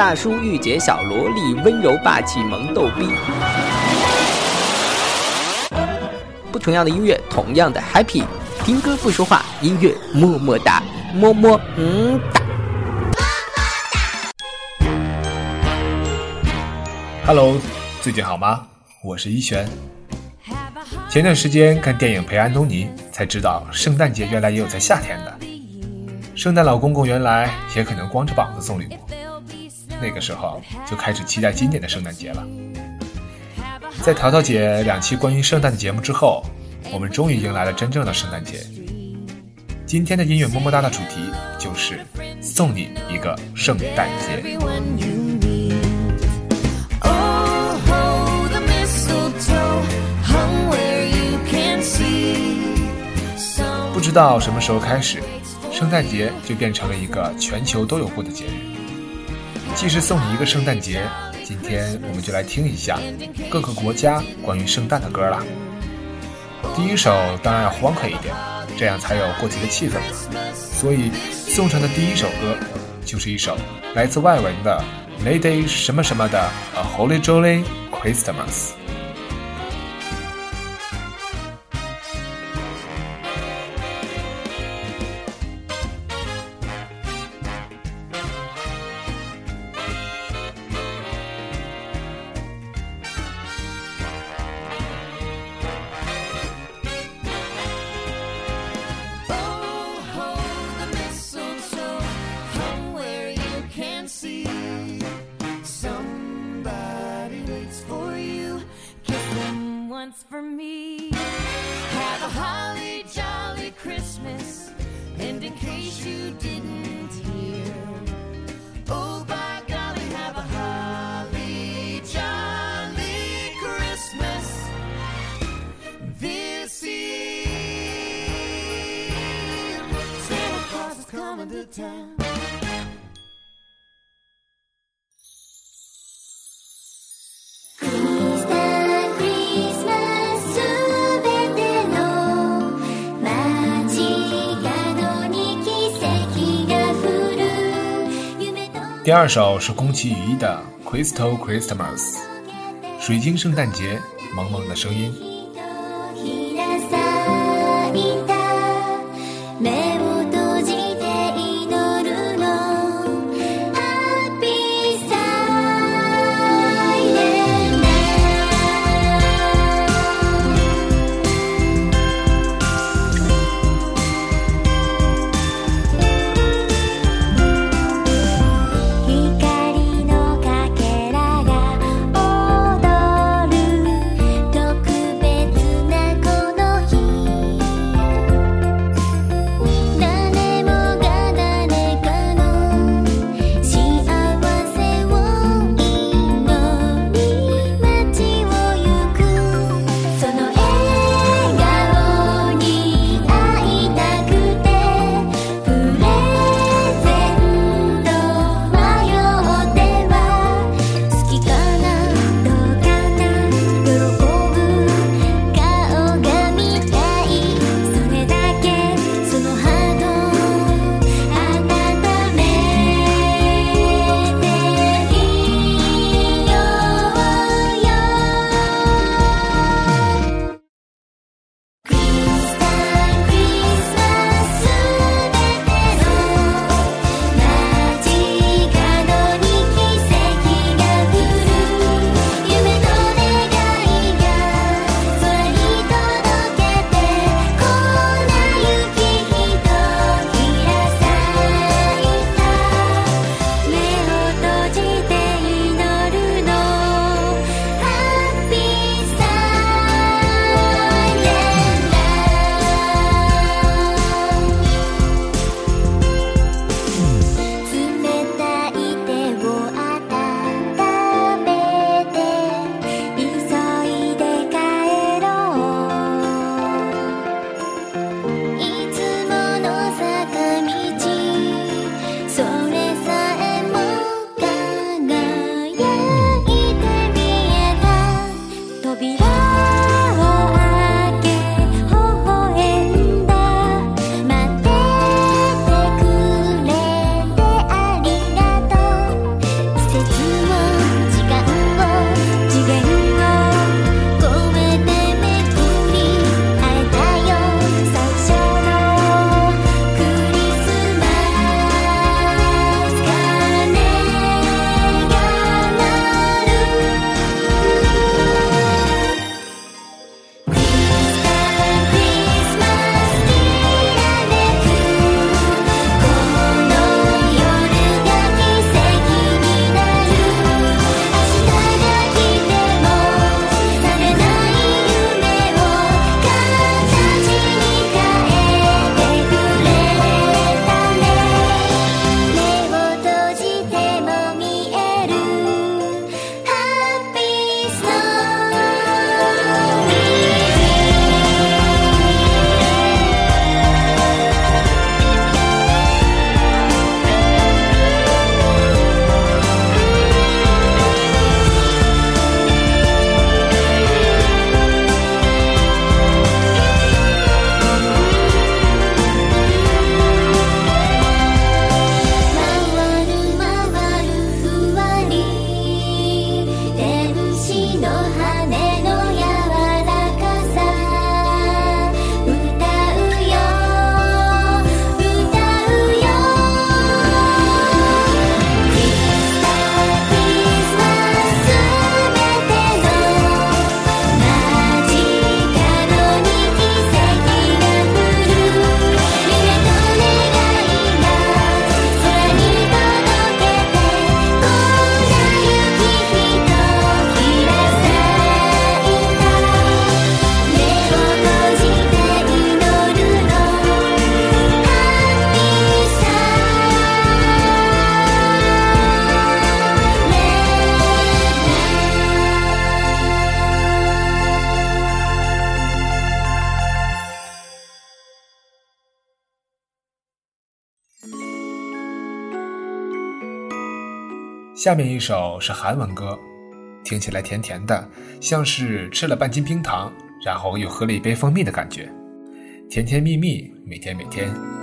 大叔御姐小萝莉，温柔霸气萌逗逼。不同样的音乐，同样的 happy。听歌不说话，音乐么么哒，么么嗯哒。Hello，最近好吗？我是一璇。前段时间看电影《陪安东尼》，才知道圣诞节原来也有在夏天的。圣诞老公公原来也可能光着膀子送礼物。那个时候就开始期待今年的圣诞节了。在淘淘姐两期关于圣诞的节目之后，我们终于迎来了真正的圣诞节。今天的音乐么么哒的主题就是送你一个圣诞节。不知道什么时候开始，圣诞节就变成了一个全球都有过的节日。既是送你一个圣诞节，今天我们就来听一下各个国家关于圣诞的歌啦。第一首当然要欢快一点，这样才有过节的气氛嘛。所以送上的第一首歌就是一首来自外文的《Lady 什么什么的 A Holy Jolly Christmas》。第二首是宫崎羽衣的《Crystal Christmas》，水晶圣诞节，萌萌的声音。下面一首是韩文歌听起来甜甜的像是吃了半斤冰糖然后又喝了一杯蜂蜜的感觉。甜甜蜜蜜每天每天。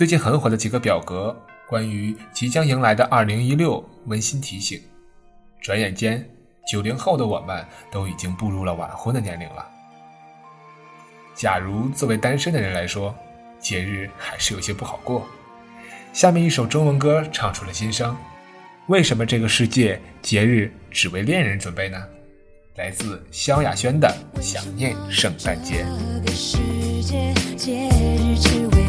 最近很火的几个表格关于即将迎来的二零一六温馨提醒。转眼间九零后的我们都已经步入了晚婚的年龄了。假如作为单身的人来说节日还是有些不好过。下面一首中文歌唱出了心声。为什么这个世界节日只为恋人准备呢？来自萧亚轩的想念圣诞节。这个世界节日只为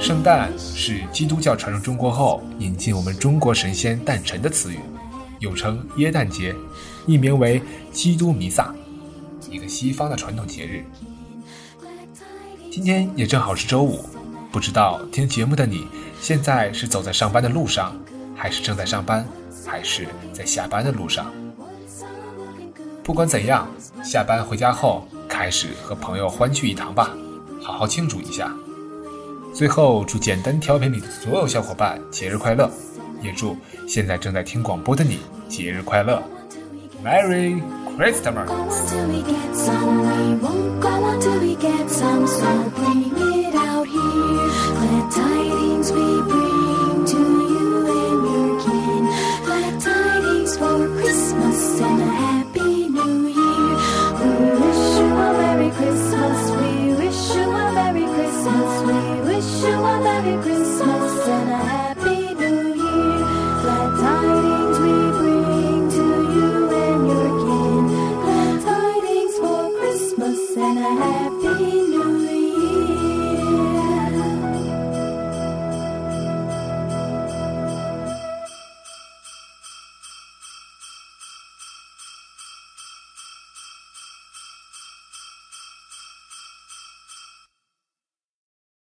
圣诞是基督教传入中国后引进我们中国神仙诞辰的词语，又称耶诞节，译名为基督弥撒，一个西方的传统节日。今天也正好是周五，不知道听节目的你现在是走在上班的路上，还是正在上班，还是在下班的路上？不管怎样，下班回家后开始和朋友欢聚一堂吧，好好庆祝一下。最后，祝简单调频里的所有小伙伴节日快乐，也祝现在正在听广播的你节日快乐，Merry Christmas！Go until we get some. We won't go until we get some. So bring it out here. Glad tidings we bring to you and your kin. Glad tidings for Christmas and a happy new year. We wish you a Merry Christmas. you. a very green